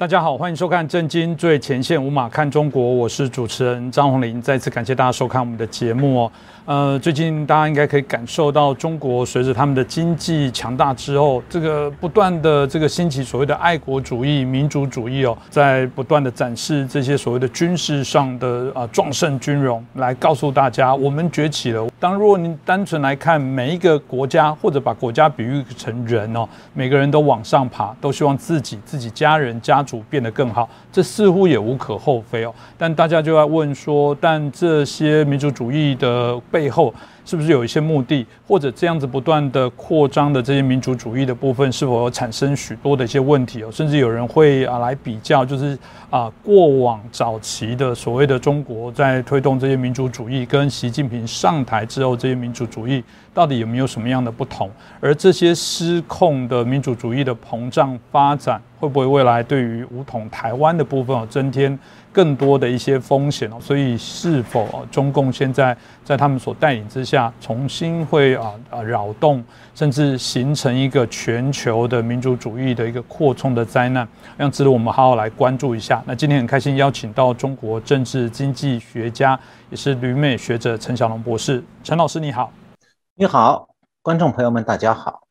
大家好，欢迎收看《震惊最前线》，无马看中国，我是主持人张宏林。再次感谢大家收看我们的节目哦。呃，最近大家应该可以感受到，中国随着他们的经济强大之后，这个不断的这个兴起所谓的爱国主义、民族主义哦，在不断的展示这些所谓的军事上的啊壮盛军容，来告诉大家我们崛起了。当如果您单纯来看每一个国家，或者把国家比喻成人哦，每个人都往上爬，都希望自己、自己家人、家主变得更好，这似乎也无可厚非哦。但大家就要问说，但这些民族主义的背后，是不是有一些目的，或者这样子不断的扩张的这些民族主义的部分，是否有产生许多的一些问题哦？甚至有人会啊来比较，就是啊过往早期的所谓的中国在推动这些民族主义，跟习近平上台之后这些民族主义到底有没有什么样的不同？而这些失控的民族主义的膨胀发展，会不会未来对于武统台湾的部分增添？更多的一些风险哦，所以是否中共现在在他们所带领之下，重新会啊啊扰动，甚至形成一个全球的民族主义的一个扩充的灾难，让值得我们好好来关注一下。那今天很开心邀请到中国政治经济学家，也是旅美学者陈小龙博士，陈老师你好，你好，观众朋友们大家好。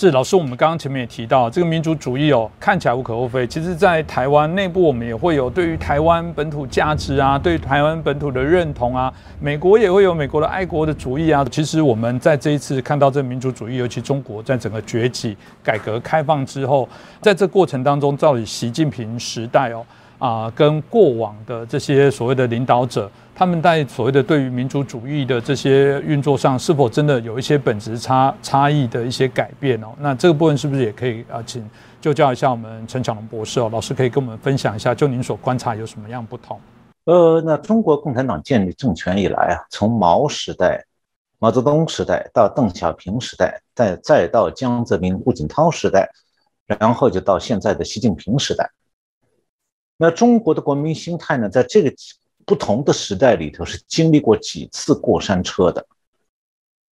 是老师，我们刚刚前面也提到，这个民族主义哦，看起来无可厚非。其实，在台湾内部，我们也会有对于台湾本土价值啊，对台湾本土的认同啊。美国也会有美国的爱国的主义啊。其实，我们在这一次看到这民族主义，尤其中国在整个崛起、改革开放之后，在这过程当中，到底习近平时代哦。啊，跟过往的这些所谓的领导者，他们在所谓的对于民族主义的这些运作上，是否真的有一些本质差差异的一些改变哦？那这个部分是不是也可以啊，请就教一下我们陈强龙博士哦，老师可以跟我们分享一下，就您所观察有什么样不同？呃，那中国共产党建立政权以来啊，从毛时代、毛泽东时代到邓小平时代，再再到江泽民、胡锦涛时代，然后就到现在的习近平时代。那中国的国民心态呢，在这个不同的时代里头是经历过几次过山车的。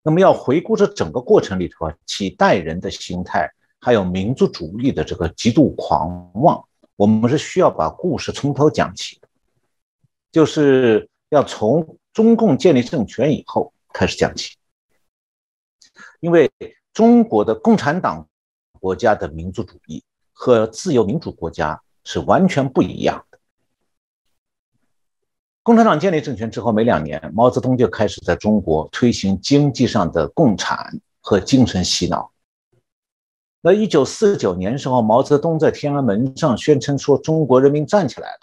那么要回顾这整个过程里头啊，几代人的心态，还有民族主义的这个极度狂妄，我们是需要把故事从头讲起，就是要从中共建立政权以后开始讲起，因为中国的共产党国家的民族主义和自由民主国家。是完全不一样的。共产党建立政权之后没两年，毛泽东就开始在中国推行经济上的共产和精神洗脑。那一九四九年时候，毛泽东在天安门上宣称说：“中国人民站起来了。”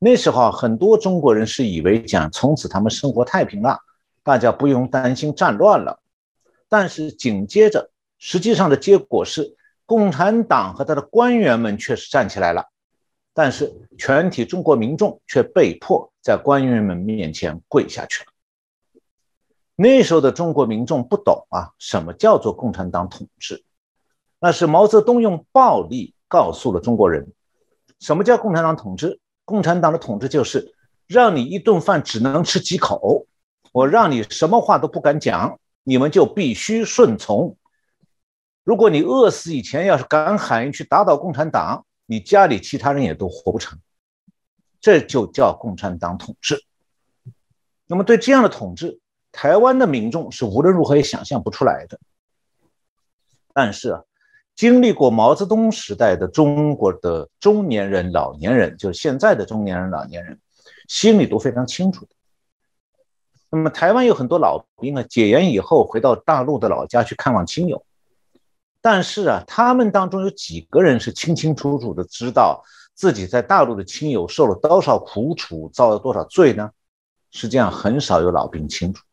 那时候很多中国人是以为讲从此他们生活太平了，大家不用担心战乱了。但是紧接着，实际上的结果是。共产党和他的官员们确实站起来了，但是全体中国民众却被迫在官员们面前跪下去了。那时候的中国民众不懂啊，什么叫做共产党统治？那是毛泽东用暴力告诉了中国人，什么叫共产党统治？共产党的统治就是让你一顿饭只能吃几口，我让你什么话都不敢讲，你们就必须顺从。如果你饿死以前要是敢喊一句打倒共产党，你家里其他人也都活不成，这就叫共产党统治。那么对这样的统治，台湾的民众是无论如何也想象不出来的。但是啊，经历过毛泽东时代的中国的中年人、老年人，就是现在的中年人、老年人，心里都非常清楚的。那么台湾有很多老兵啊，解严以后回到大陆的老家去看望亲友。但是啊，他们当中有几个人是清清楚楚的知道自己在大陆的亲友受了多少苦楚，遭了多少罪呢？实际上很少有老兵清楚，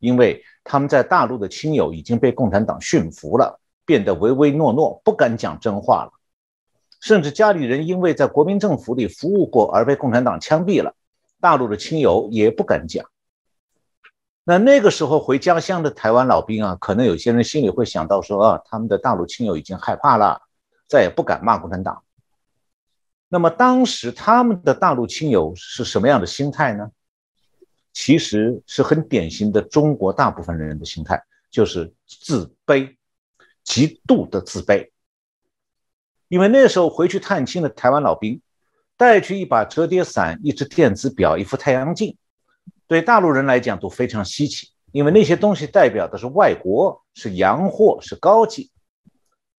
因为他们在大陆的亲友已经被共产党驯服了，变得唯唯诺诺，不敢讲真话了。甚至家里人因为在国民政府里服务过而被共产党枪毙了，大陆的亲友也不敢讲。那那个时候回家乡的台湾老兵啊，可能有些人心里会想到说啊，他们的大陆亲友已经害怕了，再也不敢骂共产党。那么当时他们的大陆亲友是什么样的心态呢？其实是很典型的中国大部分人的心态，就是自卑，极度的自卑。因为那时候回去探亲的台湾老兵，带去一把折叠伞、一只电子表、一副太阳镜，对大陆人来讲都非常稀奇，因为那些东西代表的是外国，是洋货，是高级。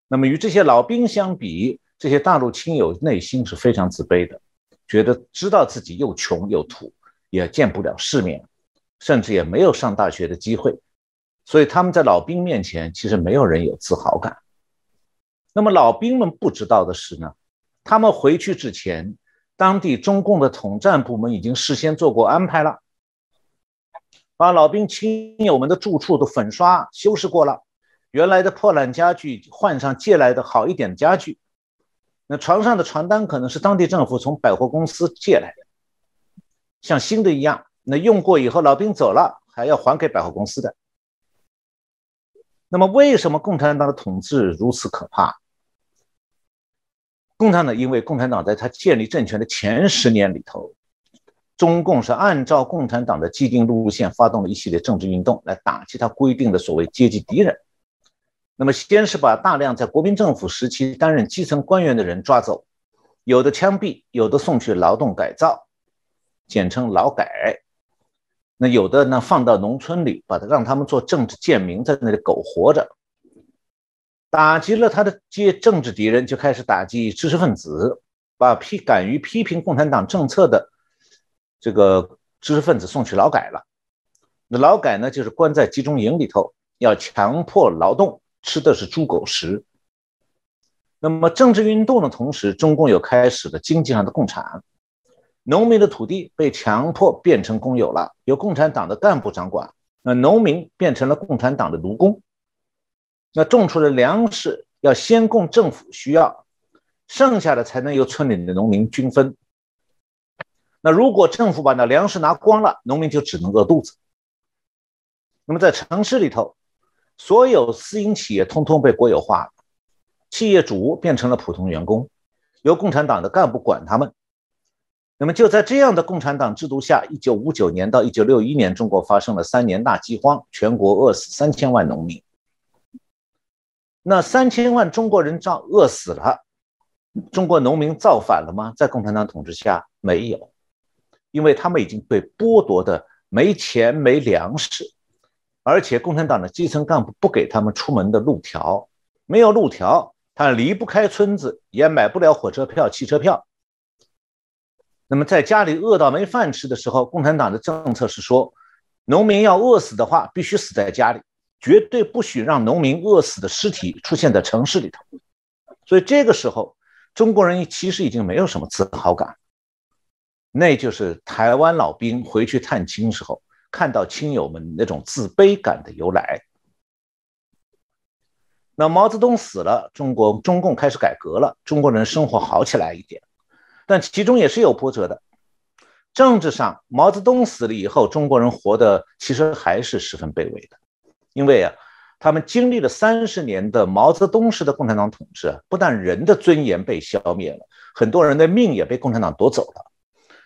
那么与这些老兵相比，这些大陆亲友内心是非常自卑的，觉得知道自己又穷又土，也见不了世面，甚至也没有上大学的机会，所以他们在老兵面前，其实没有人有自豪感。那么老兵们不知道的是呢，他们回去之前，当地中共的统战部门已经事先做过安排了，把老兵亲友们的住处都粉刷修饰过了，原来的破烂家具换上借来的好一点的家具，那床上的床单可能是当地政府从百货公司借来的，像新的一样，那用过以后老兵走了还要还给百货公司的。那么为什么共产党的统治如此可怕？共产党因为共产党在他建立政权的前十年里头，中共是按照共产党的既定路线发动了一系列政治运动，来打击他规定的所谓阶级敌人。那么先是把大量在国民政府时期担任基层官员的人抓走，有的枪毙，有的送去劳动改造，简称劳改。那有的呢放到农村里，把他让他们做政治贱民，在那里苟活着。打击了他的阶政治敌人，就开始打击知识分子，把批敢于批评共产党政策的这个知识分子送去劳改了。那劳改呢，就是关在集中营里头，要强迫劳动，吃的是猪狗食。那么政治运动的同时，中共又开始了经济上的共产，农民的土地被强迫变成公有了，由共产党的干部掌管，那农民变成了共产党的奴工。那种出的粮食要先供政府需要，剩下的才能由村里的农民均分。那如果政府把那粮食拿光了，农民就只能饿肚子。那么在城市里头，所有私营企业通通被国有化了，企业主变成了普通员工，由共产党的干部管他们。那么就在这样的共产党制度下，一九五九年到一九六一年，中国发生了三年大饥荒，全国饿死三千万农民。那三千万中国人造饿死了，中国农民造反了吗？在共产党统治下没有，因为他们已经被剥夺的没钱没粮食，而且共产党的基层干部不给他们出门的路条，没有路条，他离不开村子，也买不了火车票、汽车票。那么在家里饿到没饭吃的时候，共产党的政策是说，农民要饿死的话，必须死在家里。绝对不许让农民饿死的尸体出现在城市里头，所以这个时候，中国人其实已经没有什么自豪感。那就是台湾老兵回去探亲时候看到亲友们那种自卑感的由来。那毛泽东死了，中国中共开始改革了，中国人生活好起来一点，但其中也是有波折的。政治上，毛泽东死了以后，中国人活的其实还是十分卑微的。因为啊，他们经历了三十年的毛泽东式的共产党统治，不但人的尊严被消灭了，很多人的命也被共产党夺走了。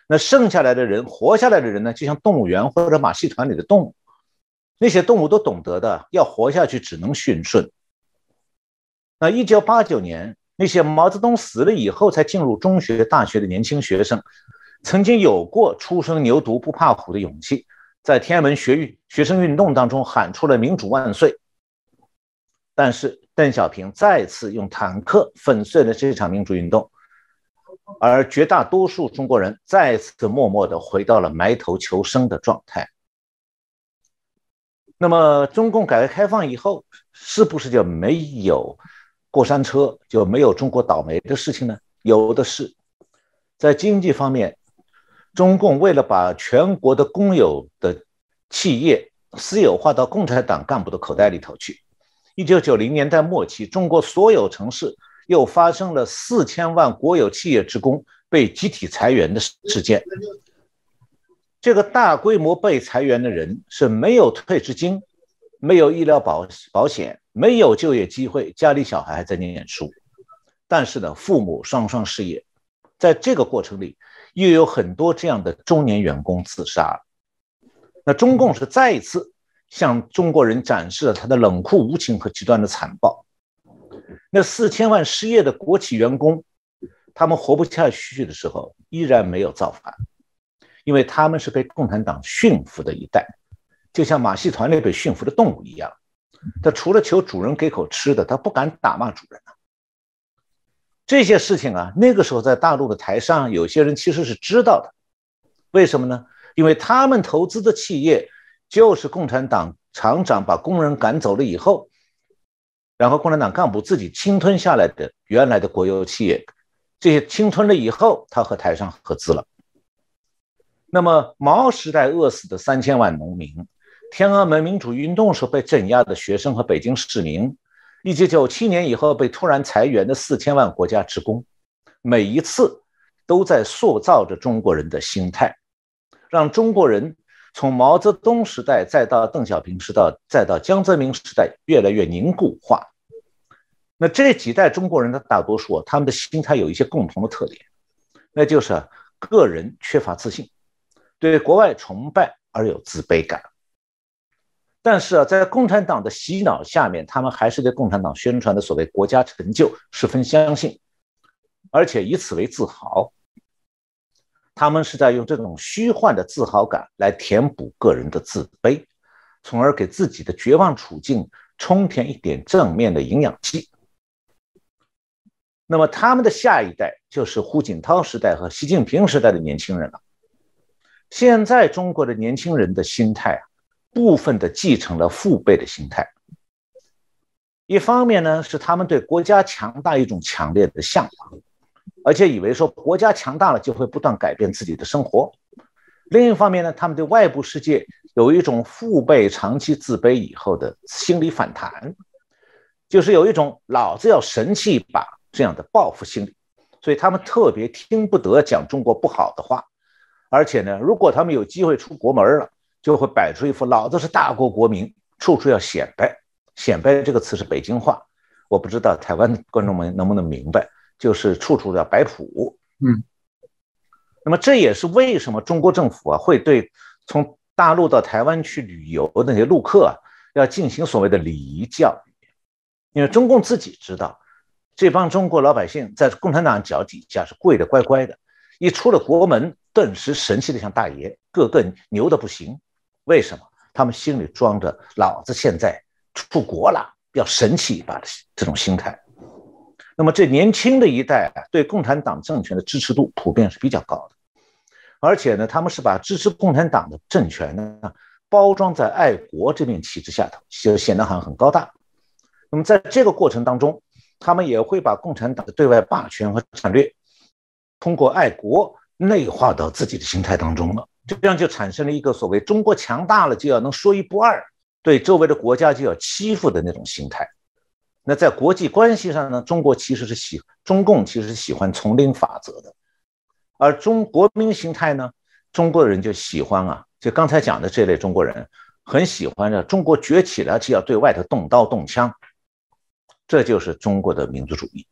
那剩下来的人，活下来的人呢，就像动物园或者马戏团里的动物，那些动物都懂得的，要活下去只能驯顺。那一九八九年，那些毛泽东死了以后才进入中学、大学的年轻学生，曾经有过初生牛犊不怕虎的勇气。在天安门学运学生运动当中喊出了“民主万岁”，但是邓小平再次用坦克粉碎了这场民主运动，而绝大多数中国人再次默默地回到了埋头求生的状态。那么，中共改革开放以后，是不是就没有过山车，就没有中国倒霉的事情呢？有的是，在经济方面。中共为了把全国的公有的企业私有化到共产党干部的口袋里头去，一九九零年代末期，中国所有城市又发生了四千万国有企业职工被集体裁员的事件。这个大规模被裁员的人是没有退职金、没有医疗保保险、没有就业机会，家里小孩还在念书，但是呢，父母双双失业，在这个过程里。又有很多这样的中年员工自杀，那中共是再一次向中国人展示了他的冷酷无情和极端的残暴。那四千万失业的国企员工，他们活不下去的时候，依然没有造反，因为他们是被共产党驯服的一代，就像马戏团里被驯服的动物一样。他除了求主人给口吃的，他不敢打骂主人啊。这些事情啊，那个时候在大陆的台上，有些人其实是知道的。为什么呢？因为他们投资的企业就是共产党厂长把工人赶走了以后，然后共产党干部自己侵吞下来的原来的国有企业，这些侵吞了以后，他和台上合资了。那么毛时代饿死的三千万农民。天安门民主运动时被镇压的学生和北京市民，一九九七年以后被突然裁员的四千万国家职工，每一次都在塑造着中国人的心态，让中国人从毛泽东时代再到邓小平时代再到江泽民时代越来越凝固化。那这几代中国人的大多数，他们的心态有一些共同的特点，那就是个人缺乏自信，对国外崇拜而有自卑感。但是啊，在共产党的洗脑下面，他们还是对共产党宣传的所谓国家成就十分相信，而且以此为自豪。他们是在用这种虚幻的自豪感来填补个人的自卑，从而给自己的绝望处境充填一点正面的营养剂。那么，他们的下一代就是胡锦涛时代和习近平时代的年轻人了。现在中国的年轻人的心态啊。部分的继承了父辈的心态，一方面呢是他们对国家强大一种强烈的向往，而且以为说国家强大了就会不断改变自己的生活；另一方面呢，他们对外部世界有一种父辈长期自卑以后的心理反弹，就是有一种老子要神气一把这样的报复心理，所以他们特别听不得讲中国不好的话，而且呢，如果他们有机会出国门了。就会摆出一副老子是大国国民，处处要显摆。显摆这个词是北京话，我不知道台湾的观众们能不能明白，就是处处要摆谱。嗯，那么这也是为什么中国政府啊会对从大陆到台湾去旅游的那些陆客啊要进行所谓的礼仪教育，因为中共自己知道，这帮中国老百姓在共产党脚底下是跪的乖乖的，一出了国门，顿时神气的像大爷，个个牛的不行。为什么他们心里装着老子现在出国了要神气一把的这种心态？那么这年轻的一代，对共产党政权的支持度普遍是比较高的，而且呢，他们是把支持共产党的政权呢包装在爱国这面旗帜下头，就显得好像很高大。那么在这个过程当中，他们也会把共产党的对外霸权和战略通过爱国内化到自己的心态当中了。这样就产生了一个所谓“中国强大了就要能说一不二”，对周围的国家就要欺负的那种心态。那在国际关系上呢，中国其实是喜中共其实是喜欢丛林法则的，而中国民形态呢，中国人就喜欢啊，就刚才讲的这类中国人很喜欢的中国崛起了就要对外头动刀动枪，这就是中国的民族主义。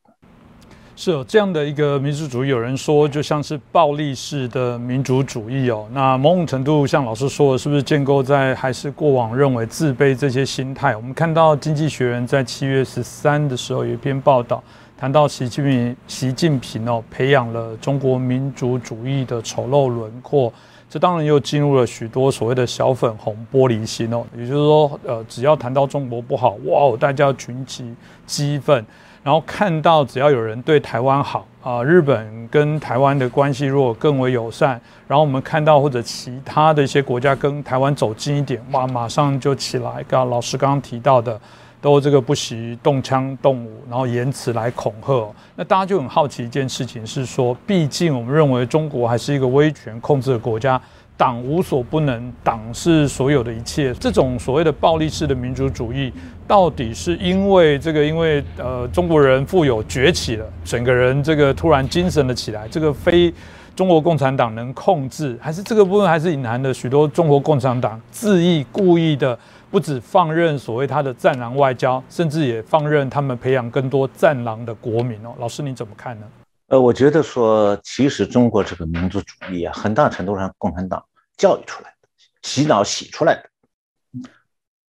是有这样的一个民族主义，有人说就像是暴力式的民主主义哦。那某种程度，像老师说的，是不是建构在还是过往认为自卑这些心态？我们看到《经济学人》在七月十三的时候有一篇报道，谈到习近平，习近平哦培养了中国民主主义的丑陋轮廓。这当然又进入了许多所谓的小粉红玻璃心哦。也就是说，呃，只要谈到中国不好，哇，大家群起激愤。然后看到只要有人对台湾好啊，日本跟台湾的关系如果更为友善，然后我们看到或者其他的一些国家跟台湾走近一点，哇，马上就起来。刚老师刚刚提到的，都这个不惜动枪动武，然后言辞来恐吓。那大家就很好奇一件事情是说，毕竟我们认为中国还是一个威权控制的国家。党无所不能，党是所有的一切。这种所谓的暴力式的民主主义，到底是因为这个，因为呃中国人富有崛起了，整个人这个突然精神了起来，这个非中国共产党能控制，还是这个部分还是隐含的许多中国共产党恣意故意的，不止放任所谓他的战狼外交，甚至也放任他们培养更多战狼的国民哦。老师你怎么看呢？呃，我觉得说，其实中国这个民族主义啊，很大程度上共产党教育出来的、洗脑洗出来的。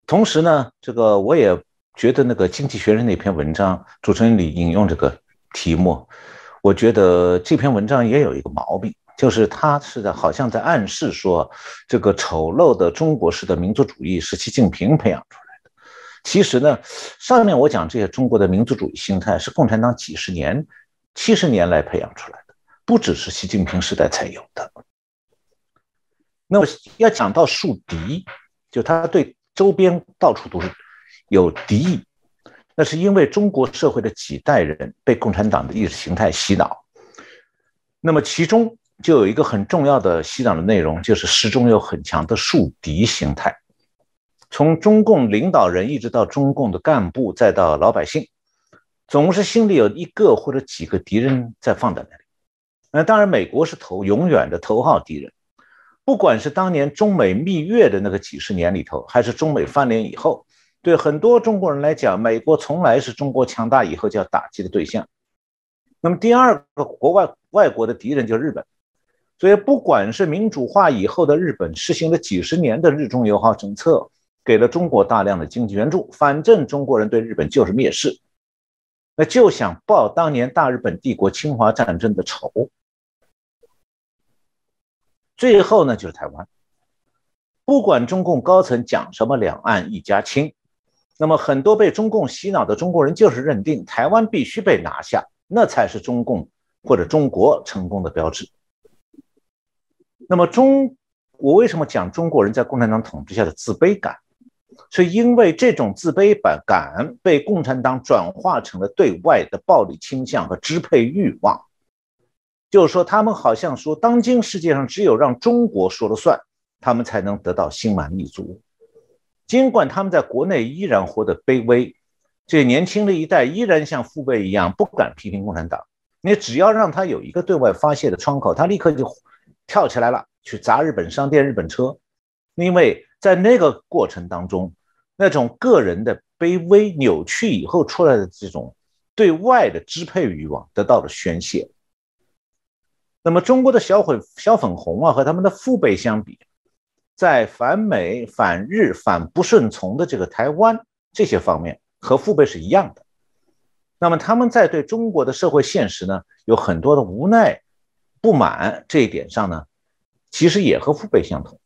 同时呢，这个我也觉得那个《经济学人》那篇文章，主持人里引用这个题目，我觉得这篇文章也有一个毛病，就是他是在好像在暗示说，这个丑陋的中国式的民族主义是习近平培养出来的。其实呢，上面我讲这些中国的民族主义心态是共产党几十年、七十年来培养出来的，不只是习近平时代才有的。那么要讲到树敌，就他对周边到处都是有敌意，那是因为中国社会的几代人被共产党的意识形态洗脑。那么其中就有一个很重要的洗脑的内容，就是始终有很强的树敌心态。从中共领导人一直到中共的干部，再到老百姓，总是心里有一个或者几个敌人在放在那里。那当然，美国是头永远的头号敌人。不管是当年中美蜜月的那个几十年里头，还是中美翻脸以后，对很多中国人来讲，美国从来是中国强大以后就要打击的对象。那么第二个国外外国的敌人就是日本，所以不管是民主化以后的日本实行了几十年的日中友好政策，给了中国大量的经济援助，反正中国人对日本就是蔑视，那就想报当年大日本帝国侵华战争的仇。最后呢，就是台湾。不管中共高层讲什么“两岸一家亲”，那么很多被中共洗脑的中国人就是认定台湾必须被拿下，那才是中共或者中国成功的标志。那么中，我为什么讲中国人在共产党统治下的自卑感？是因为这种自卑感被共产党转化成了对外的暴力倾向和支配欲望。就是说，他们好像说，当今世界上只有让中国说了算，他们才能得到心满意足。尽管他们在国内依然活得卑微，这年轻的一代依然像父辈一样不敢批评共产党。你只要让他有一个对外发泄的窗口，他立刻就跳起来了，去砸日本商店、日本车。因为在那个过程当中，那种个人的卑微扭曲以后出来的这种对外的支配欲望得到了宣泄。那么中国的小粉小粉红啊，和他们的父辈相比，在反美、反日、反不顺从的这个台湾这些方面，和父辈是一样的。那么他们在对中国的社会现实呢，有很多的无奈、不满这一点上呢，其实也和父辈相同。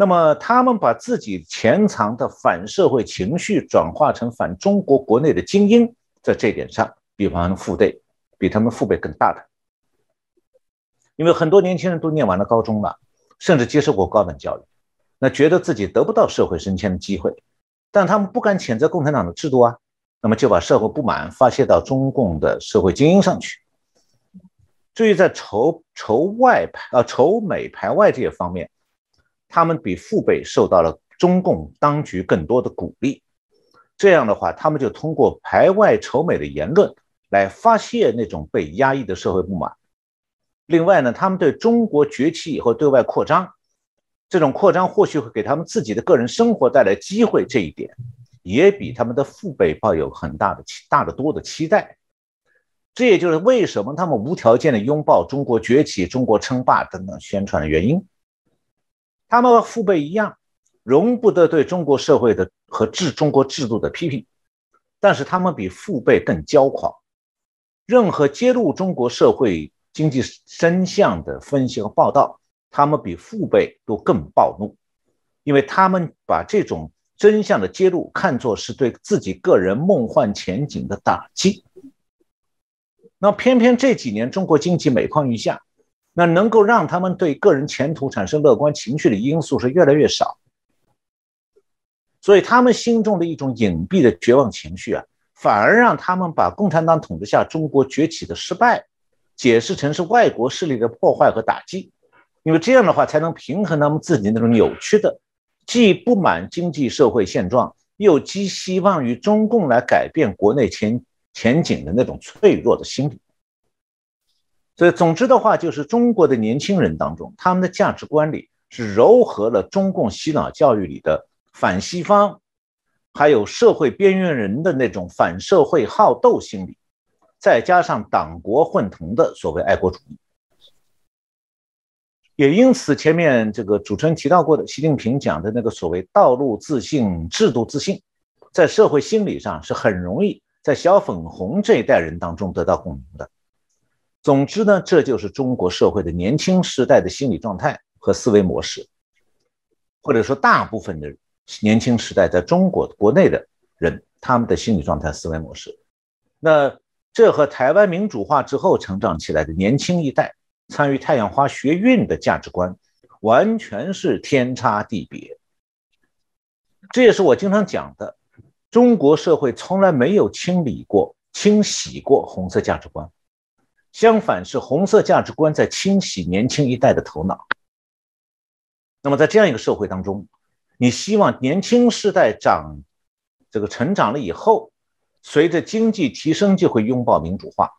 那么他们把自己潜藏的反社会情绪转化成反中国国内的精英，在这点上，比方父辈比他们父辈更大的。因为很多年轻人都念完了高中了，甚至接受过高等教育，那觉得自己得不到社会升迁的机会，但他们不敢谴责共产党的制度啊，那么就把社会不满发泄到中共的社会精英上去。至于在仇仇外排啊仇美排外这些方面，他们比父辈受到了中共当局更多的鼓励，这样的话，他们就通过排外仇美的言论来发泄那种被压抑的社会不满。另外呢，他们对中国崛起以后对外扩张，这种扩张或许会给他们自己的个人生活带来机会，这一点也比他们的父辈抱有很大的期大的多的期待。这也就是为什么他们无条件的拥抱中国崛起、中国称霸等等宣传的原因。他们和父辈一样，容不得对中国社会的和制中国制度的批评，但是他们比父辈更骄狂，任何揭露中国社会。经济真相的分析和报道，他们比父辈都更暴怒，因为他们把这种真相的揭露看作是对自己个人梦幻前景的打击。那偏偏这几年中国经济每况愈下，那能够让他们对个人前途产生乐观情绪的因素是越来越少，所以他们心中的一种隐蔽的绝望情绪啊，反而让他们把共产党统治下中国崛起的失败。解释成是外国势力的破坏和打击，因为这样的话才能平衡他们自己那种扭曲的，既不满经济社会现状，又寄希望于中共来改变国内前前景的那种脆弱的心理。所以，总之的话，就是中国的年轻人当中，他们的价值观里是糅合了中共洗脑教育里的反西方，还有社会边缘人的那种反社会好斗心理。再加上党国混同的所谓爱国主义，也因此前面这个主持人提到过的习近平讲的那个所谓道路自信、制度自信，在社会心理上是很容易在小粉红这一代人当中得到共鸣的。总之呢，这就是中国社会的年轻时代的心理状态和思维模式，或者说大部分的年轻时代在中国国内的人他们的心理状态、思维模式。那这和台湾民主化之后成长起来的年轻一代参与太阳花学运的价值观，完全是天差地别。这也是我经常讲的，中国社会从来没有清理过、清洗过红色价值观。相反，是红色价值观在清洗年轻一代的头脑。那么，在这样一个社会当中，你希望年轻世代长这个成长了以后，随着经济提升就会拥抱民主化，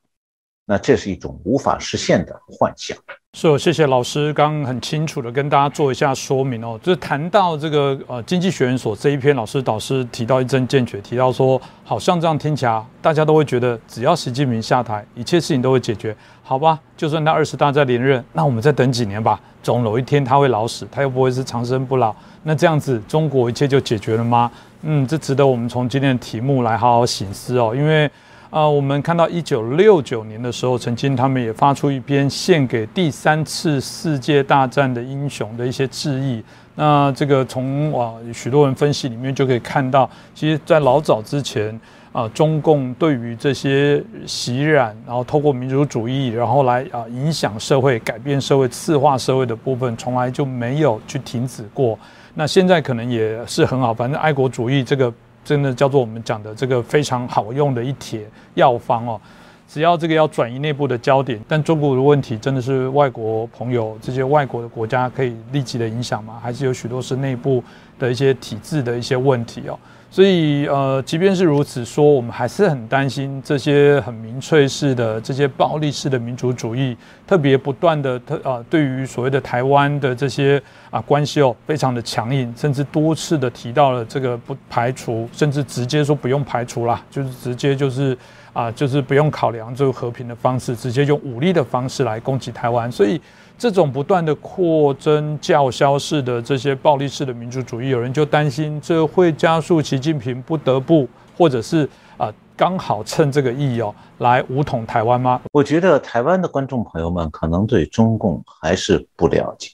那这是一种无法实现的幻想。是，谢谢老师，刚刚很清楚的跟大家做一下说明哦。就是谈到这个呃经济学人所这一篇，老师导师提到一针见血，提到说，好像这样听起来，大家都会觉得，只要习近平下台，一切事情都会解决，好吧？就算他二十大再连任，那我们再等几年吧，总有一天他会老死，他又不会是长生不老，那这样子中国一切就解决了吗？嗯，这值得我们从今天的题目来好好醒思哦，因为。啊，我们看到一九六九年的时候，曾经他们也发出一篇献给第三次世界大战的英雄的一些致意。那这个从啊许多人分析里面就可以看到，其实，在老早之前啊，中共对于这些洗染，然后透过民族主义，然后来啊影响社会、改变社会、次化社会的部分，从来就没有去停止过。那现在可能也是很好，反正爱国主义这个。真的叫做我们讲的这个非常好用的一帖药方哦，只要这个要转移内部的焦点，但中国的问题真的是外国朋友这些外国的国家可以立即的影响吗？还是有许多是内部的一些体制的一些问题哦？所以，呃，即便是如此说，我们还是很担心这些很民粹式的、这些暴力式的民族主义，特别不断的特啊，对于所谓的台湾的这些啊关系哦，非常的强硬，甚至多次的提到了这个不排除，甚至直接说不用排除啦，就是直接就是啊，就是不用考量这个和平的方式，直接用武力的方式来攻击台湾，所以。这种不断的扩增叫嚣式的这些暴力式的民族主义，有人就担心这会加速习近平不得不，或者是啊刚好趁这个意哦来武统台湾吗？我觉得台湾的观众朋友们可能对中共还是不了解。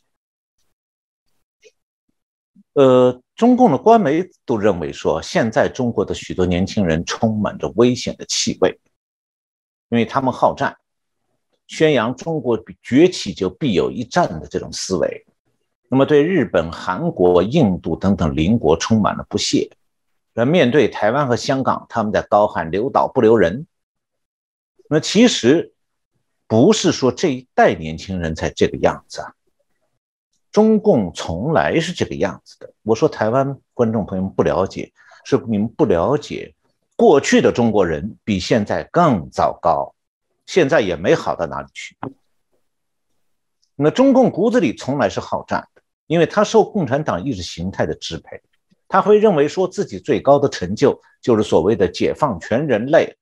呃，中共的官媒都认为说，现在中国的许多年轻人充满着危险的气味，因为他们好战。宣扬中国崛起就必有一战的这种思维，那么对日本、韩国、印度等等邻国充满了不屑。那面对台湾和香港，他们在高喊“留岛不留人”。那其实不是说这一代年轻人才这个样子啊，中共从来是这个样子的。我说台湾观众朋友们不了解，是你们不了解过去的中国人比现在更糟糕。现在也没好到哪里去。那中共骨子里从来是好战的，因为他受共产党意识形态的支配，他会认为说自己最高的成就就是所谓的解放全人类。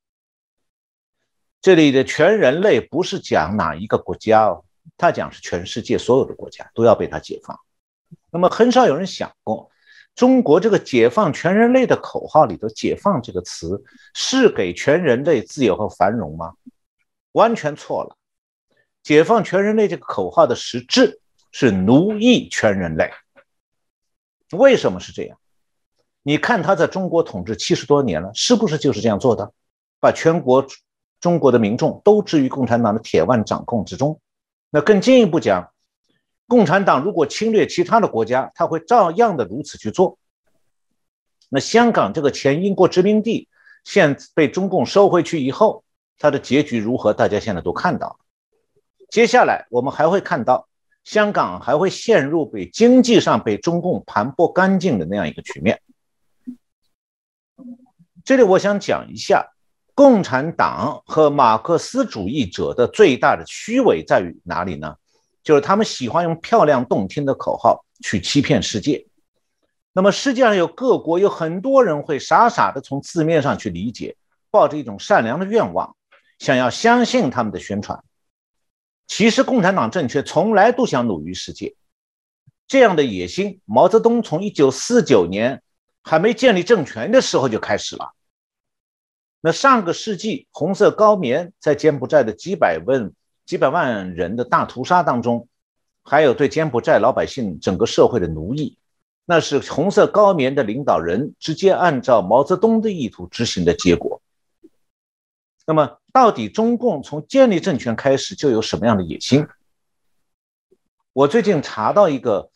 这里的全人类不是讲哪一个国家哦，他讲是全世界所有的国家都要被他解放。那么很少有人想过，中国这个解放全人类的口号里头，“解放”这个词是给全人类自由和繁荣吗？完全错了，解放全人类这个口号的实质是奴役全人类。为什么是这样？你看他在中国统治七十多年了，是不是就是这样做的？把全国中国的民众都置于共产党的铁腕掌控之中。那更进一步讲，共产党如果侵略其他的国家，他会照样的如此去做。那香港这个前英国殖民地，现被中共收回去以后。它的结局如何？大家现在都看到了。接下来我们还会看到，香港还会陷入被经济上被中共盘剥干净的那样一个局面。这里我想讲一下，共产党和马克思主义者的最大的虚伪在于哪里呢？就是他们喜欢用漂亮动听的口号去欺骗世界。那么世界上有各国有很多人会傻傻的从字面上去理解，抱着一种善良的愿望。想要相信他们的宣传，其实共产党政权从来都想奴役世界。这样的野心，毛泽东从一九四九年还没建立政权的时候就开始了。那上个世纪，红色高棉在柬埔寨的几百万、几百万人的大屠杀当中，还有对柬埔寨老百姓整个社会的奴役，那是红色高棉的领导人直接按照毛泽东的意图执行的结果。那么，到底中共从建立政权开始就有什么样的野心？我最近查到一个，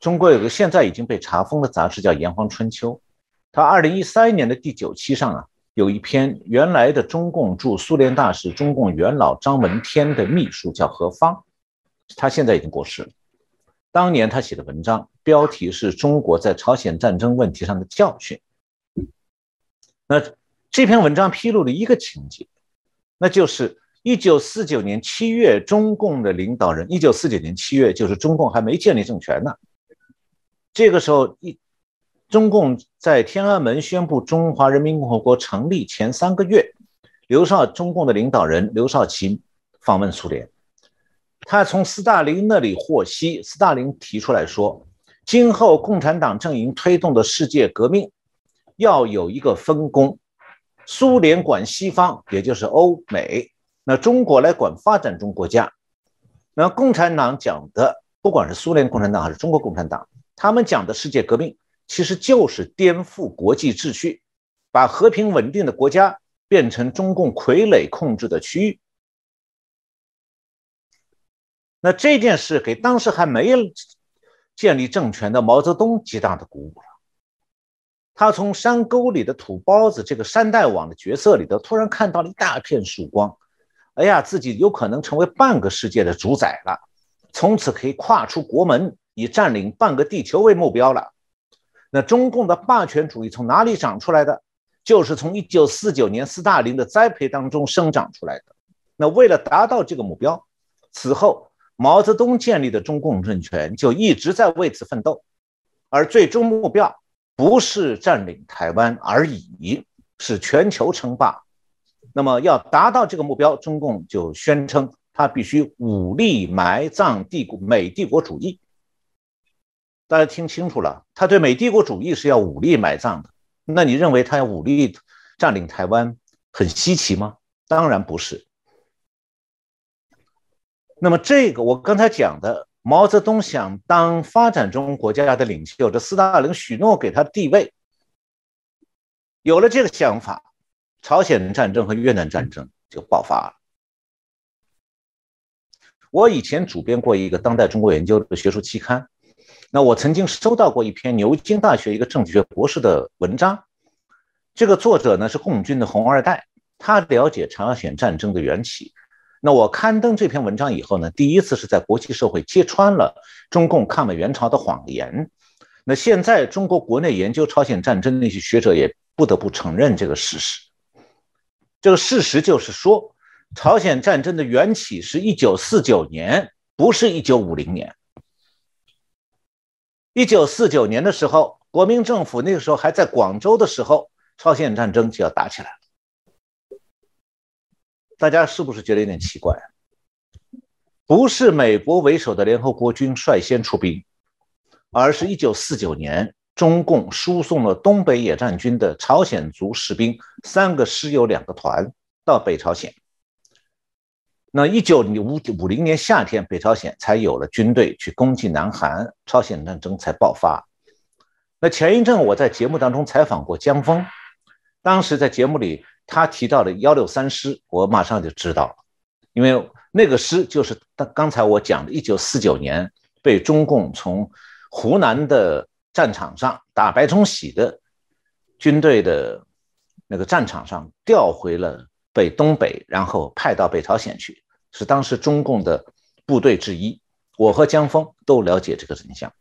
中国有个现在已经被查封的杂志叫《炎黄春秋》，它二零一三年的第九期上啊，有一篇原来的中共驻苏联大使、中共元老张闻天的秘书叫何方，他现在已经过世了。当年他写的文章标题是中国在朝鲜战争问题上的教训。那这篇文章披露了一个情节，那就是。一九四九年七月，中共的领导人。一九四九年七月，就是中共还没建立政权呢。这个时候，一中共在天安门宣布中华人民共和国成立前三个月，刘少中共的领导人刘少奇访问苏联，他从斯大林那里获悉，斯大林提出来说，今后共产党阵营推动的世界革命要有一个分工，苏联管西方，也就是欧美。那中国来管发展中国家，那共产党讲的，不管是苏联共产党还是中国共产党，他们讲的世界革命，其实就是颠覆国际秩序，把和平稳定的国家变成中共傀儡控制的区域。那这件事给当时还没有建立政权的毛泽东极大的鼓舞了。他从山沟里的土包子这个山大王的角色里头，突然看到了一大片曙光。哎呀，自己有可能成为半个世界的主宰了，从此可以跨出国门，以占领半个地球为目标了。那中共的霸权主义从哪里长出来的？就是从1949年斯大林的栽培当中生长出来的。那为了达到这个目标，此后毛泽东建立的中共政权就一直在为此奋斗，而最终目标不是占领台湾而已，是全球称霸。那么要达到这个目标，中共就宣称他必须武力埋葬帝国美帝国主义。大家听清楚了，他对美帝国主义是要武力埋葬的。那你认为他要武力占领台湾很稀奇吗？当然不是。那么这个我刚才讲的，毛泽东想当发展中国家的领袖，这斯大林许诺给他地位，有了这个想法。朝鲜战争和越南战争就爆发了。我以前主编过一个当代中国研究的学术期刊，那我曾经收到过一篇牛津大学一个政治学博士的文章，这个作者呢是共军的红二代，他了解朝鲜战争的缘起。那我刊登这篇文章以后呢，第一次是在国际社会揭穿了中共抗美援朝的谎言。那现在中国国内研究朝鲜战争那些学者也不得不承认这个事实。这个事实就是说，朝鲜战争的缘起是一九四九年，不是一九五零年。一九四九年的时候，国民政府那个时候还在广州的时候，朝鲜战争就要打起来了。大家是不是觉得有点奇怪？不是美国为首的联合国军率先出兵，而是一九四九年。中共输送了东北野战军的朝鲜族士兵三个师有两个团到北朝鲜。那一九五五零年夏天，北朝鲜才有了军队去攻击南韩，朝鲜战争才爆发。那前一阵我在节目当中采访过江峰，当时在节目里他提到的幺六三师，我马上就知道了，因为那个师就是刚刚才我讲的，一九四九年被中共从湖南的。战场上打白崇禧的军队的那个战场上调回了北东北，然后派到北朝鲜去，是当时中共的部队之一。我和江峰都了解这个真相。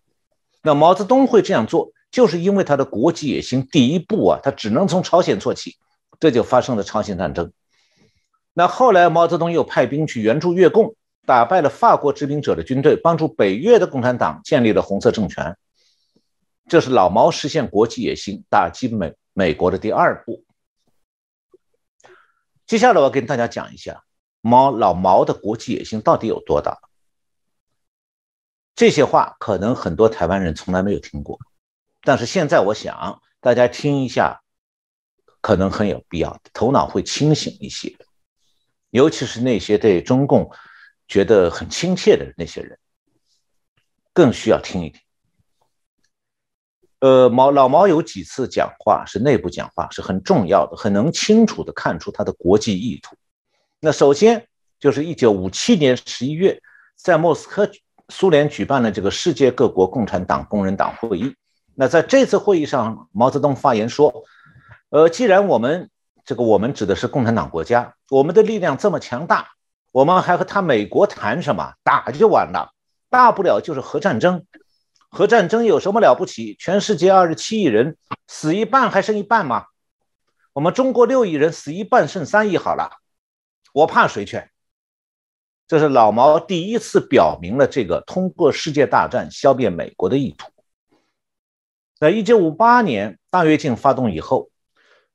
那毛泽东会这样做，就是因为他的国际野心。第一步啊，他只能从朝鲜做起，这就发生了朝鲜战争。那后来毛泽东又派兵去援助越共，打败了法国殖民者的军队，帮助北越的共产党建立了红色政权。这是老毛实现国际野心、打击美美国的第二步。接下来我跟大家讲一下毛老毛的国际野心到底有多大。这些话可能很多台湾人从来没有听过，但是现在我想，大家听一下，可能很有必要，头脑会清醒一些。尤其是那些对中共觉得很亲切的那些人，更需要听一听。呃，毛老毛有几次讲话是内部讲话，是很重要的，很能清楚的看出他的国际意图。那首先就是一九五七年十一月，在莫斯科，苏联举办了这个世界各国共产党工人党会议。那在这次会议上，毛泽东发言说：“呃，既然我们这个我们指的是共产党国家，我们的力量这么强大，我们还和他美国谈什么？打就完了，大不了就是核战争。核战争有什么了不起？全世界二十七亿人死一半还剩一半吗？我们中国六亿人死一半剩三亿好了。”我怕谁去？这是老毛第一次表明了这个通过世界大战消灭美国的意图。在一九五八年大跃进发动以后，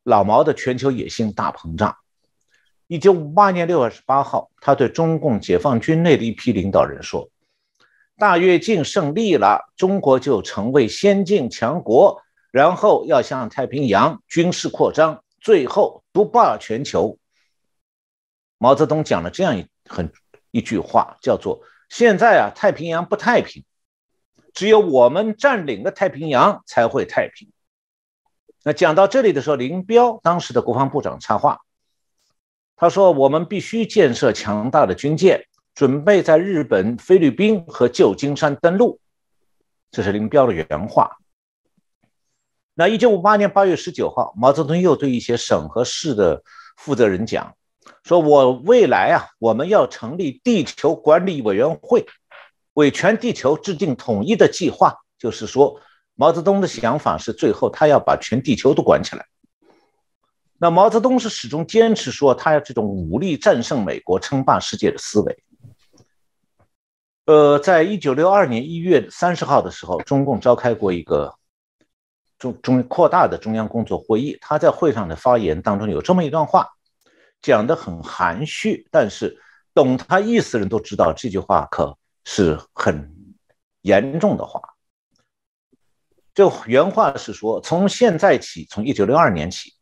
老毛的全球野心大膨胀。一九五八年六月十八号，他对中共解放军内的一批领导人说：“大跃进胜利了，中国就成为先进强国，然后要向太平洋军事扩张，最后独霸全球。”毛泽东讲了这样一很一句话，叫做“现在啊，太平洋不太平，只有我们占领了太平洋才会太平。”那讲到这里的时候，林彪当时的国防部长插话，他说：“我们必须建设强大的军舰，准备在日本、菲律宾和旧金山登陆。”这是林彪的原话。那一九五八年八月十九号，毛泽东又对一些省和市的负责人讲。说我未来啊，我们要成立地球管理委员会，为全地球制定统一的计划。就是说，毛泽东的想法是最后他要把全地球都管起来。那毛泽东是始终坚持说他要这种武力战胜美国、称霸世界的思维。呃，在一九六二年一月三十号的时候，中共召开过一个中中扩大的中央工作会议，他在会上的发言当中有这么一段话。讲的很含蓄，但是懂他意思的人都知道这句话可是很严重的话。这原话是说，从现在起，从一九六二年起，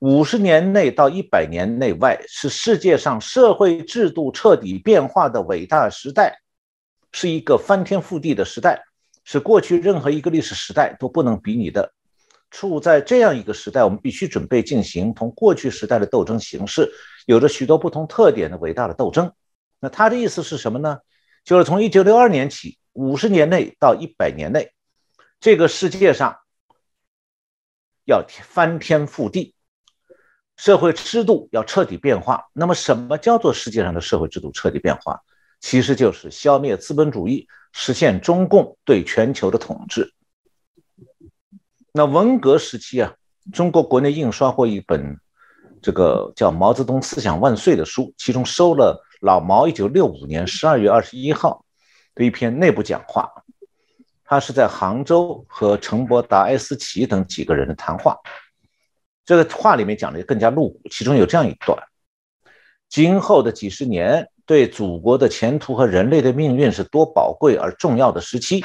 五十年内到一百年内外，是世界上社会制度彻底变化的伟大时代，是一个翻天覆地的时代，是过去任何一个历史时代都不能比拟的。处在这样一个时代，我们必须准备进行同过去时代的斗争形式有着许多不同特点的伟大的斗争。那他的意思是什么呢？就是从一九六二年起，五十年内到一百年内，这个世界上要翻天覆地，社会制度要彻底变化。那么，什么叫做世界上的社会制度彻底变化？其实就是消灭资本主义，实现中共对全球的统治。那文革时期啊，中国国内印刷过一本这个叫《毛泽东思想万岁》的书，其中收了老毛一九六五年十二月二十一号的一篇内部讲话。他是在杭州和陈伯达、埃斯奇等几个人的谈话。这个话里面讲的更加露骨，其中有这样一段：今后的几十年，对祖国的前途和人类的命运是多宝贵而重要的时期。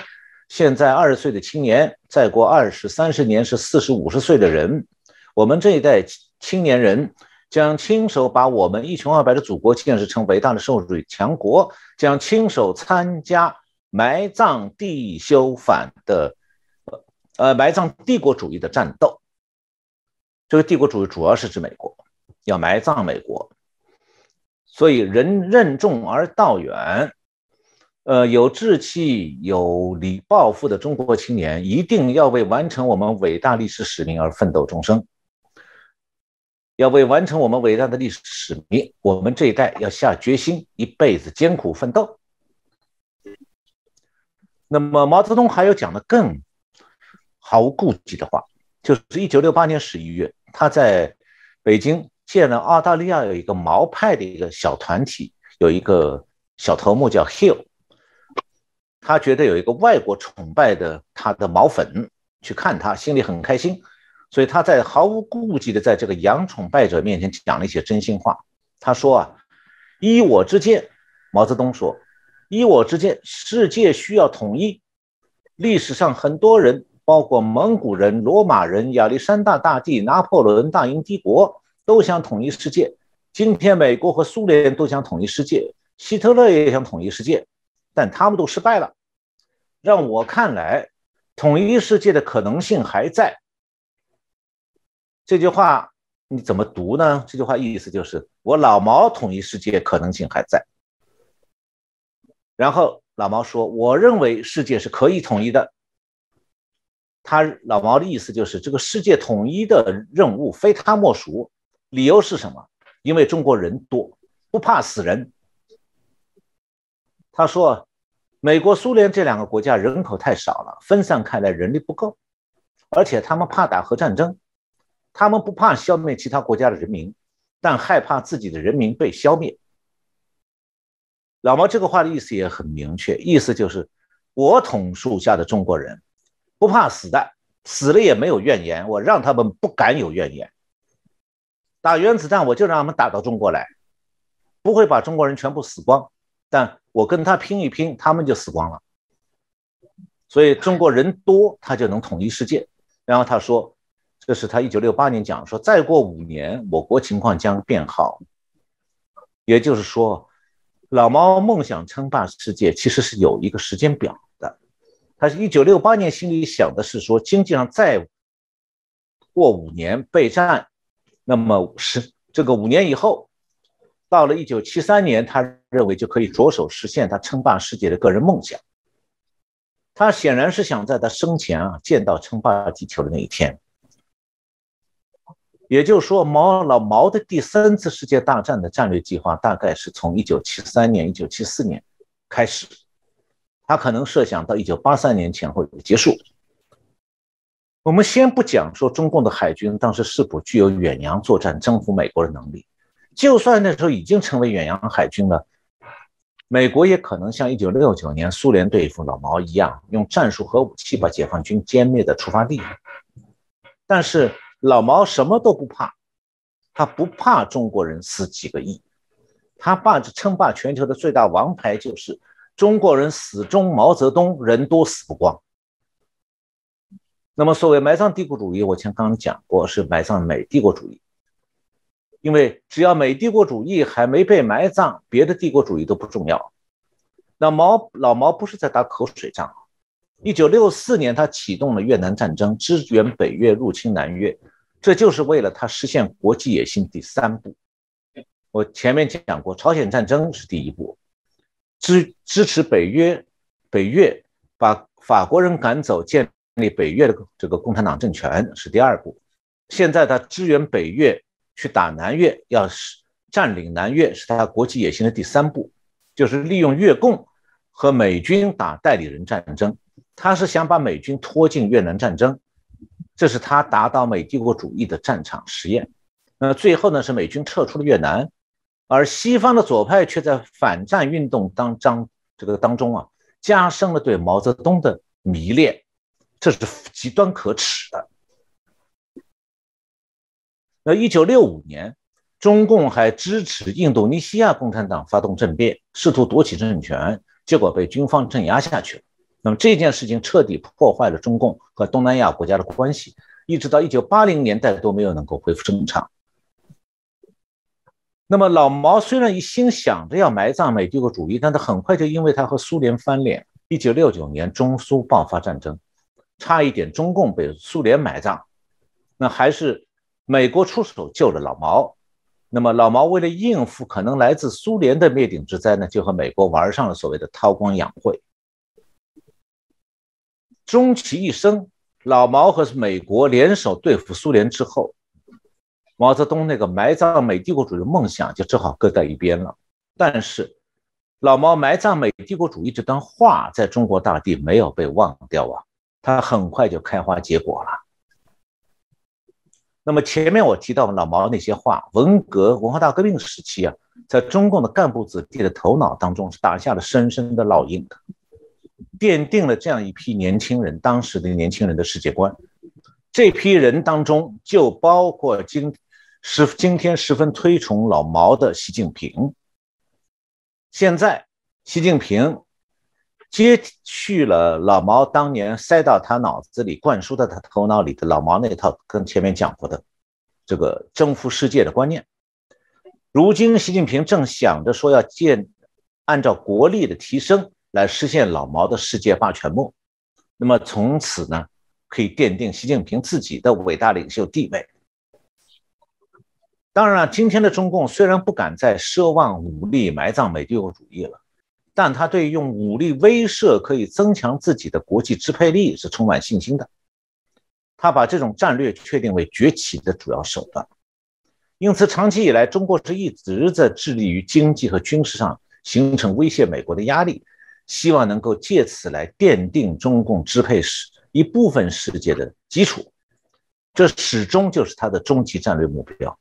现在二十岁的青年，再过二十三十年是四十五十岁的人。我们这一代青年人将亲手把我们一穷二白的祖国建设成伟大的社会主义强国，将亲手参加埋葬地修反的，呃，埋葬帝国主义的战斗。这个帝国主义主要是指美国，要埋葬美国。所以人任重而道远。呃，有志气、有理抱负的中国青年，一定要为完成我们伟大历史使命而奋斗终生。要为完成我们伟大的历史使命，我们这一代要下决心，一辈子艰苦奋斗。那么，毛泽东还有讲的更毫无顾忌的话，就是一九六八年十一月，他在北京见了澳大利亚有一个毛派的一个小团体，有一个小头目叫 Hill。他觉得有一个外国崇拜的他的毛粉去看他，心里很开心，所以他在毫无顾忌的在这个洋崇拜者面前讲了一些真心话。他说啊，依我之见，毛泽东说，依我之见，世界需要统一。历史上很多人包括蒙古人、罗马人、亚历山大大帝、拿破仑大英帝国，都想统一世界。今天，美国和苏联都想统一世界，希特勒也想统一世界，但他们都失败了。让我看来，统一世界的可能性还在。这句话你怎么读呢？这句话意思就是，我老毛统一世界可能性还在。然后老毛说：“我认为世界是可以统一的。”他老毛的意思就是，这个世界统一的任务非他莫属。理由是什么？因为中国人多，不怕死人。他说，美国、苏联这两个国家人口太少了，分散开来人力不够，而且他们怕打核战争。他们不怕消灭其他国家的人民，但害怕自己的人民被消灭。老毛这个话的意思也很明确，意思就是我统树下的中国人。不怕死的，死了也没有怨言。我让他们不敢有怨言。打原子弹，我就让他们打到中国来，不会把中国人全部死光，但我跟他拼一拼，他们就死光了。所以中国人多，他就能统一世界。然后他说，这是他一九六八年讲说，再过五年，我国情况将变好。也就是说，老毛梦想称霸世界，其实是有一个时间表的。他是一九六八年心里想的是说，经济上再过五年备战，那么是这个五年以后，到了一九七三年，他认为就可以着手实现他称霸世界的个人梦想。他显然是想在他生前啊见到称霸地球的那一天。也就是说，毛老毛的第三次世界大战的战略计划大概是从一九七三年、一九七四年开始。他可能设想到一九八三年前后结束。我们先不讲说中共的海军当时是否具有远洋作战征服美国的能力，就算那时候已经成为远洋海军了，美国也可能像一九六九年苏联对付老毛一样，用战术核武器把解放军歼灭的出发地。但是老毛什么都不怕，他不怕中国人死几个亿，他霸着称霸全球的最大王牌就是。中国人死忠毛泽东，人多死不光。那么，所谓埋葬帝国主义，我前刚刚讲过，是埋葬美帝国主义。因为只要美帝国主义还没被埋葬，别的帝国主义都不重要。那毛老毛不是在打口水仗。一九六四年，他启动了越南战争，支援北越入侵南越，这就是为了他实现国际野心第三步。我前面讲过，朝鲜战争是第一步。支支持北约，北越把法国人赶走，建立北越的这个共产党政权是第二步。现在他支援北越去打南越，要是占领南越，是他国际野心的第三步，就是利用越共和美军打代理人战争。他是想把美军拖进越南战争，这是他达到美帝国主义的战场实验。那最后呢，是美军撤出了越南。而西方的左派却在反战运动当当这个当中啊，加深了对毛泽东的迷恋，这是极端可耻的。那一九六五年，中共还支持印度尼西亚共产党发动政变，试图夺取政权，结果被军方镇压下去了。那么这件事情彻底破坏了中共和东南亚国家的关系，一直到一九八零年代都没有能够恢复正常。那么老毛虽然一心想着要埋葬美帝国主义，但他很快就因为他和苏联翻脸，一九六九年中苏爆发战争，差一点中共被苏联埋葬，那还是美国出手救了老毛。那么老毛为了应付可能来自苏联的灭顶之灾呢，就和美国玩上了所谓的韬光养晦。终其一生，老毛和美国联手对付苏联之后。毛泽东那个埋葬美帝国主义的梦想就只好搁在一边了。但是，老毛埋葬美帝国主义这段话在中国大地没有被忘掉啊，它很快就开花结果了。那么前面我提到老毛那些话，文革文化大革命时期啊，在中共的干部子弟的头脑当中是打下了深深的烙印的，奠定了这样一批年轻人当时的年轻人的世界观。这批人当中就包括今。十今天十分推崇老毛的习近平。现在，习近平接续了老毛当年塞到他脑子里、灌输到他头脑里的老毛那套，跟前面讲过的这个征服世界的观念。如今，习近平正想着说要建，按照国力的提升来实现老毛的世界霸权梦。那么从此呢，可以奠定习近平自己的伟大领袖地位。当然了，今天的中共虽然不敢再奢望武力埋葬美帝国主义了，但他对用武力威慑可以增强自己的国际支配力是充满信心的。他把这种战略确定为崛起的主要手段。因此，长期以来，中国是一直在致力于经济和军事上形成威胁美国的压力，希望能够借此来奠定中共支配世一部分世界的基础。这始终就是他的终极战略目标。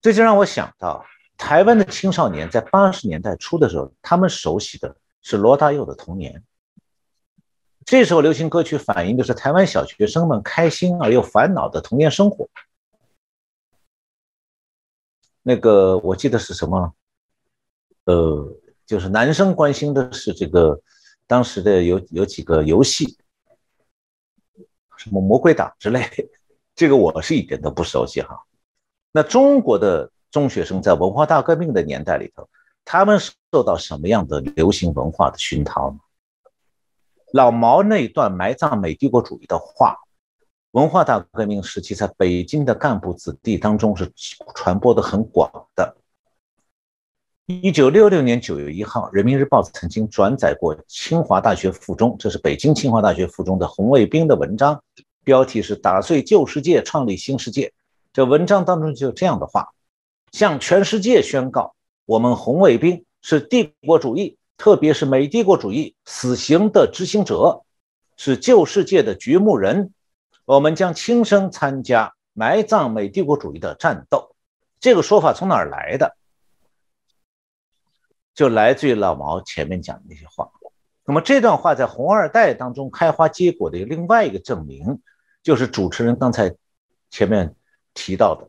这就让我想到，台湾的青少年在八十年代初的时候，他们熟悉的是罗大佑的童年。这首流行歌曲反映的是台湾小学生们开心而又烦恼的童年生活。那个我记得是什么？呃，就是男生关心的是这个当时的有有几个游戏，什么魔鬼党之类，这个我是一点都不熟悉哈。那中国的中学生在文化大革命的年代里头，他们受到什么样的流行文化的熏陶呢？老毛那段埋葬美帝国主义的话。文化大革命时期，在北京的干部子弟当中是传播的很广的。一九六六年九月一号，《人民日报》曾经转载过清华大学附中，这是北京清华大学附中的红卫兵的文章，标题是“打碎旧世界，创立新世界”。这文章当中就有这样的话：向全世界宣告，我们红卫兵是帝国主义，特别是美帝国主义死刑的执行者，是旧世界的掘墓人。我们将亲身参加埋葬美帝国主义的战斗，这个说法从哪儿来的？就来自于老毛前面讲的那些话。那么这段话在红二代当中开花结果的另外一个证明，就是主持人刚才前面提到的，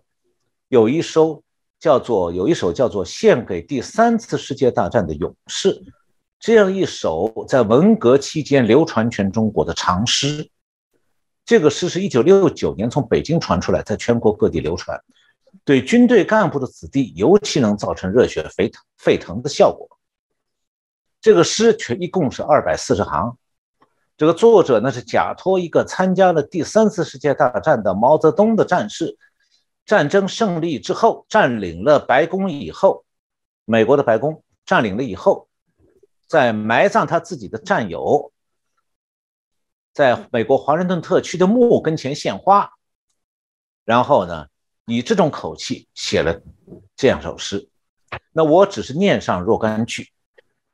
有一首叫做有一首叫做《献给第三次世界大战的勇士》这样一首在文革期间流传全中国的长诗。这个诗是一九六九年从北京传出来，在全国各地流传，对军队干部的子弟尤其能造成热血沸腾沸腾的效果。这个诗全一共是二百四十行，这个作者呢是假托一个参加了第三次世界大战的毛泽东的战士，战争胜利之后占领了白宫以后，美国的白宫占领了以后，在埋葬他自己的战友。在美国华盛顿特区的墓跟前献花，然后呢，以这种口气写了这样首诗。那我只是念上若干句，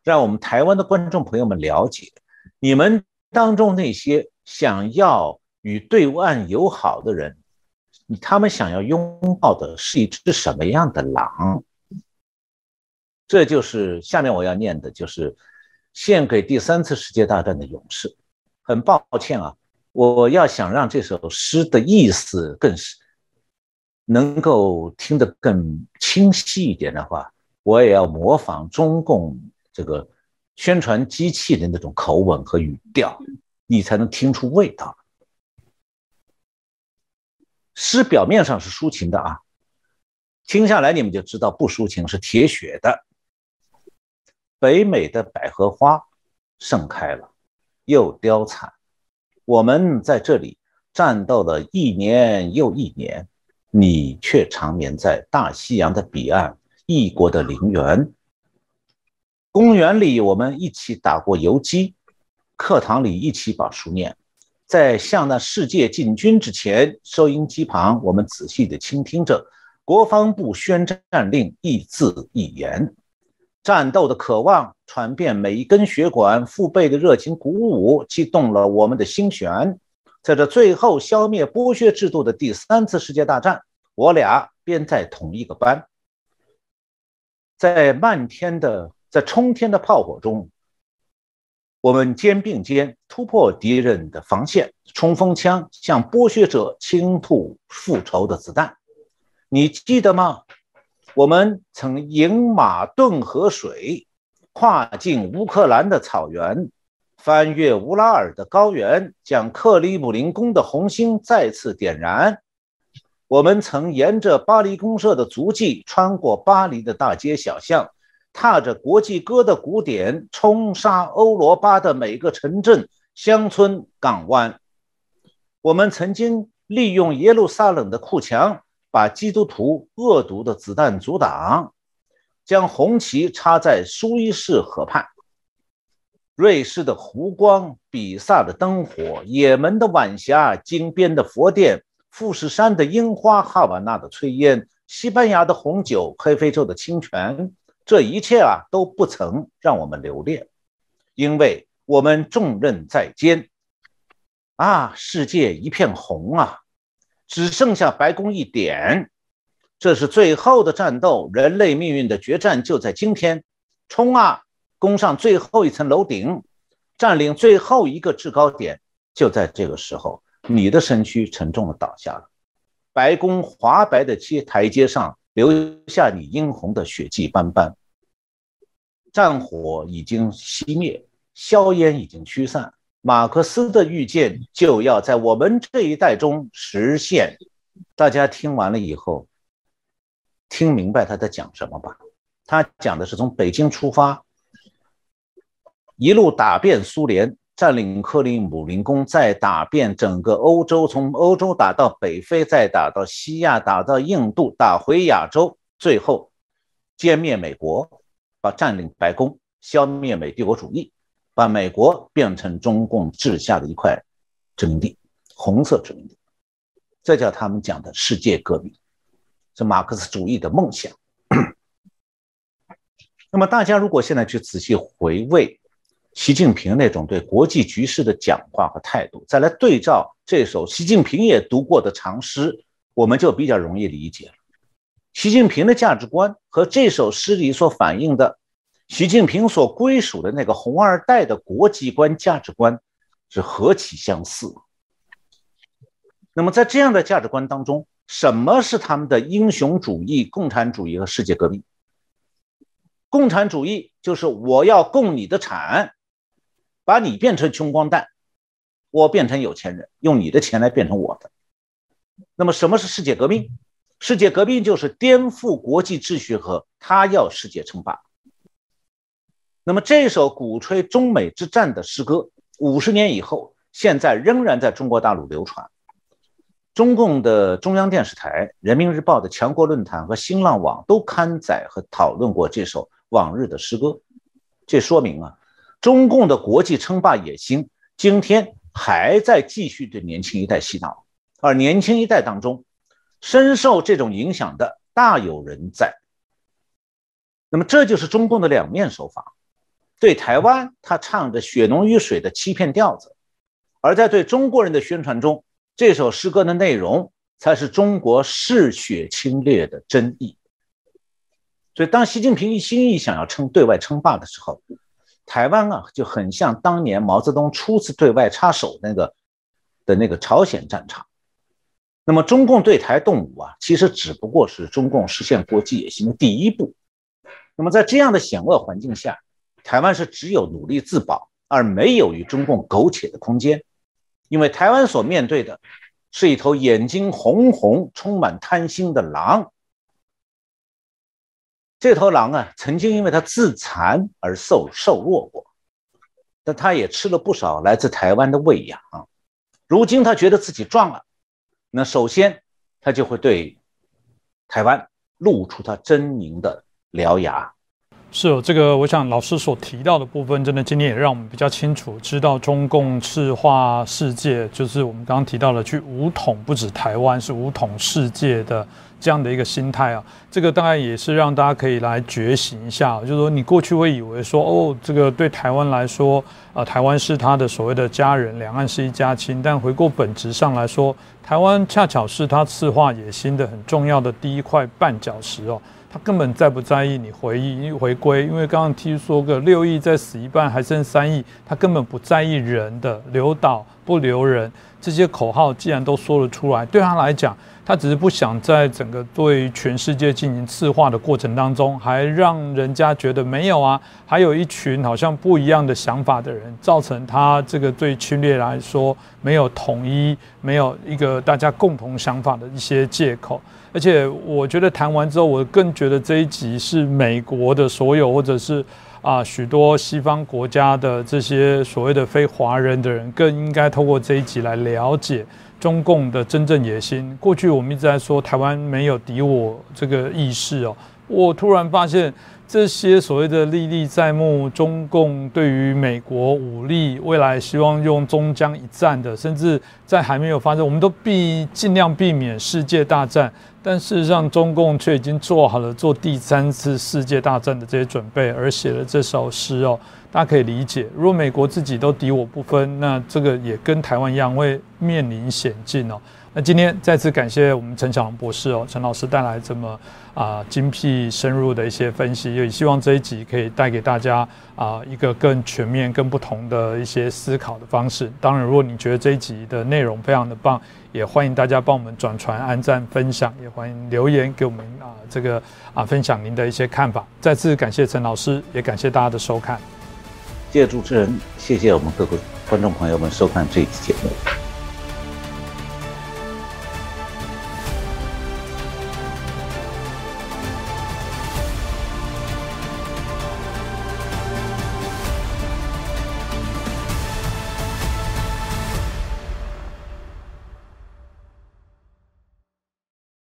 让我们台湾的观众朋友们了解，你们当中那些想要与对岸友好的人，他们想要拥抱的是一只什么样的狼？这就是下面我要念的，就是献给第三次世界大战的勇士。很抱歉啊，我要想让这首诗的意思更是能够听得更清晰一点的话，我也要模仿中共这个宣传机器的那种口吻和语调，你才能听出味道。诗表面上是抒情的啊，听下来你们就知道不抒情，是铁血的。北美的百合花盛开了。又凋残，我们在这里战斗了一年又一年，你却长眠在大西洋的彼岸，异国的陵园。公园里我们一起打过游击，课堂里一起把书念，在向那世界进军之前，收音机旁我们仔细地倾听着国防部宣战令，一字一言。战斗的渴望传遍每一根血管，父辈的热情鼓舞，激动了我们的心弦。在这最后消灭剥削制度的第三次世界大战，我俩便在同一个班，在漫天的、在冲天的炮火中，我们肩并肩突破敌人的防线，冲锋枪向剥削者倾吐复仇的子弹。你记得吗？我们曾饮马顿河水，跨进乌克兰的草原，翻越乌拉尔的高原，将克里姆林宫的红星再次点燃。我们曾沿着巴黎公社的足迹，穿过巴黎的大街小巷，踏着国际歌的鼓点，冲杀欧罗巴的每个城镇、乡村、港湾。我们曾经利用耶路撒冷的库墙，把基督徒恶毒的子弹阻挡。将红旗插在苏伊士河畔，瑞士的湖光，比萨的灯火，也门的晚霞，金边的佛殿，富士山的樱花，哈瓦那的炊烟，西班牙的红酒，黑非洲的清泉，这一切啊都不曾让我们留恋，因为我们重任在肩。啊，世界一片红啊，只剩下白宫一点。这是最后的战斗，人类命运的决战就在今天！冲啊，攻上最后一层楼顶，占领最后一个制高点。就在这个时候，你的身躯沉重的倒下了，白宫华白的阶台阶上留下你殷红的血迹斑斑。战火已经熄灭，硝烟已经驱散，马克思的预见就要在我们这一代中实现。大家听完了以后。听明白他在讲什么吧？他讲的是从北京出发，一路打遍苏联，占领克里姆林宫，再打遍整个欧洲，从欧洲打到北非，再打到西亚，打到印度，打回亚洲，最后歼灭美国，把占领白宫，消灭美帝国主义，把美国变成中共治下的一块殖民地，红色殖民地，这叫他们讲的世界革命。是马克思主义的梦想。那么，大家如果现在去仔细回味习近平那种对国际局势的讲话和态度，再来对照这首习近平也读过的长诗，我们就比较容易理解了。习近平的价值观和这首诗里所反映的习近平所归属的那个红二代的国际观价值观是何其相似。那么，在这样的价值观当中，什么是他们的英雄主义、共产主义和世界革命？共产主义就是我要共你的产，把你变成穷光蛋，我变成有钱人，用你的钱来变成我的。那么什么是世界革命？世界革命就是颠覆国际秩序和他要世界称霸。那么这首鼓吹中美之战的诗歌，五十年以后，现在仍然在中国大陆流传。中共的中央电视台、人民日报的强国论坛和新浪网都刊载和讨论过这首往日的诗歌，这说明啊，中共的国际称霸野心今天还在继续对年轻一代洗脑，而年轻一代当中深受这种影响的大有人在。那么这就是中共的两面手法，对台湾他唱着血浓于水的欺骗调子，而在对中国人的宣传中。这首诗歌的内容才是中国嗜血侵略的真意。所以，当习近平一心一意想要称对外称霸的时候，台湾啊就很像当年毛泽东初次对外插手那个的那个朝鲜战场。那么，中共对台动武啊，其实只不过是中共实现国际野心的第一步。那么，在这样的险恶环境下，台湾是只有努力自保，而没有与中共苟且的空间。因为台湾所面对的是一头眼睛红红、充满贪心的狼。这头狼啊，曾经因为它自残而受瘦弱过，但它也吃了不少来自台湾的喂养。如今它觉得自己壮了，那首先它就会对台湾露出它狰狞的獠牙。是哦，这个我想老师所提到的部分，真的今天也让我们比较清楚知道中共赤化世界，就是我们刚刚提到了去武统不止台湾，是武统世界的这样的一个心态啊。这个当然也是让大家可以来觉醒一下，就是说你过去会以为说哦，这个对台湾来说，呃，台湾是他的所谓的家人，两岸是一家亲，但回过本质上来说，台湾恰巧是他赤化野心的很重要的第一块绊脚石哦。他根本在不在意你回忆回归，因为刚刚听说个六亿再死一半还剩三亿，他根本不在意人的留岛不留人这些口号，既然都说了出来，对他来讲，他只是不想在整个对全世界进行刺化的过程当中，还让人家觉得没有啊，还有一群好像不一样的想法的人，造成他这个对侵略来说没有统一，没有一个大家共同想法的一些借口。而且我觉得谈完之后，我更觉得这一集是美国的所有，或者是啊许多西方国家的这些所谓的非华人的人，更应该透过这一集来了解。中共的真正野心，过去我们一直在说台湾没有敌我这个意识哦，我突然发现这些所谓的历历在目，中共对于美国武力未来希望用中疆一战的，甚至在还没有发生，我们都避尽量避免世界大战。但事实上，中共却已经做好了做第三次世界大战的这些准备，而写了这首诗哦。大家可以理解，如果美国自己都敌我不分，那这个也跟台湾一样会面临险境哦。那今天再次感谢我们陈小龙博士哦，陈老师带来这么啊精辟深入的一些分析，也希望这一集可以带给大家啊一个更全面、更不同的一些思考的方式。当然，如果你觉得这一集的内容非常的棒，也欢迎大家帮我们转传、按赞、分享，也欢迎留言给我们啊这个啊分享您的一些看法。再次感谢陈老师，也感谢大家的收看。谢谢主持人，谢谢我们各位观众朋友们收看这一期节目。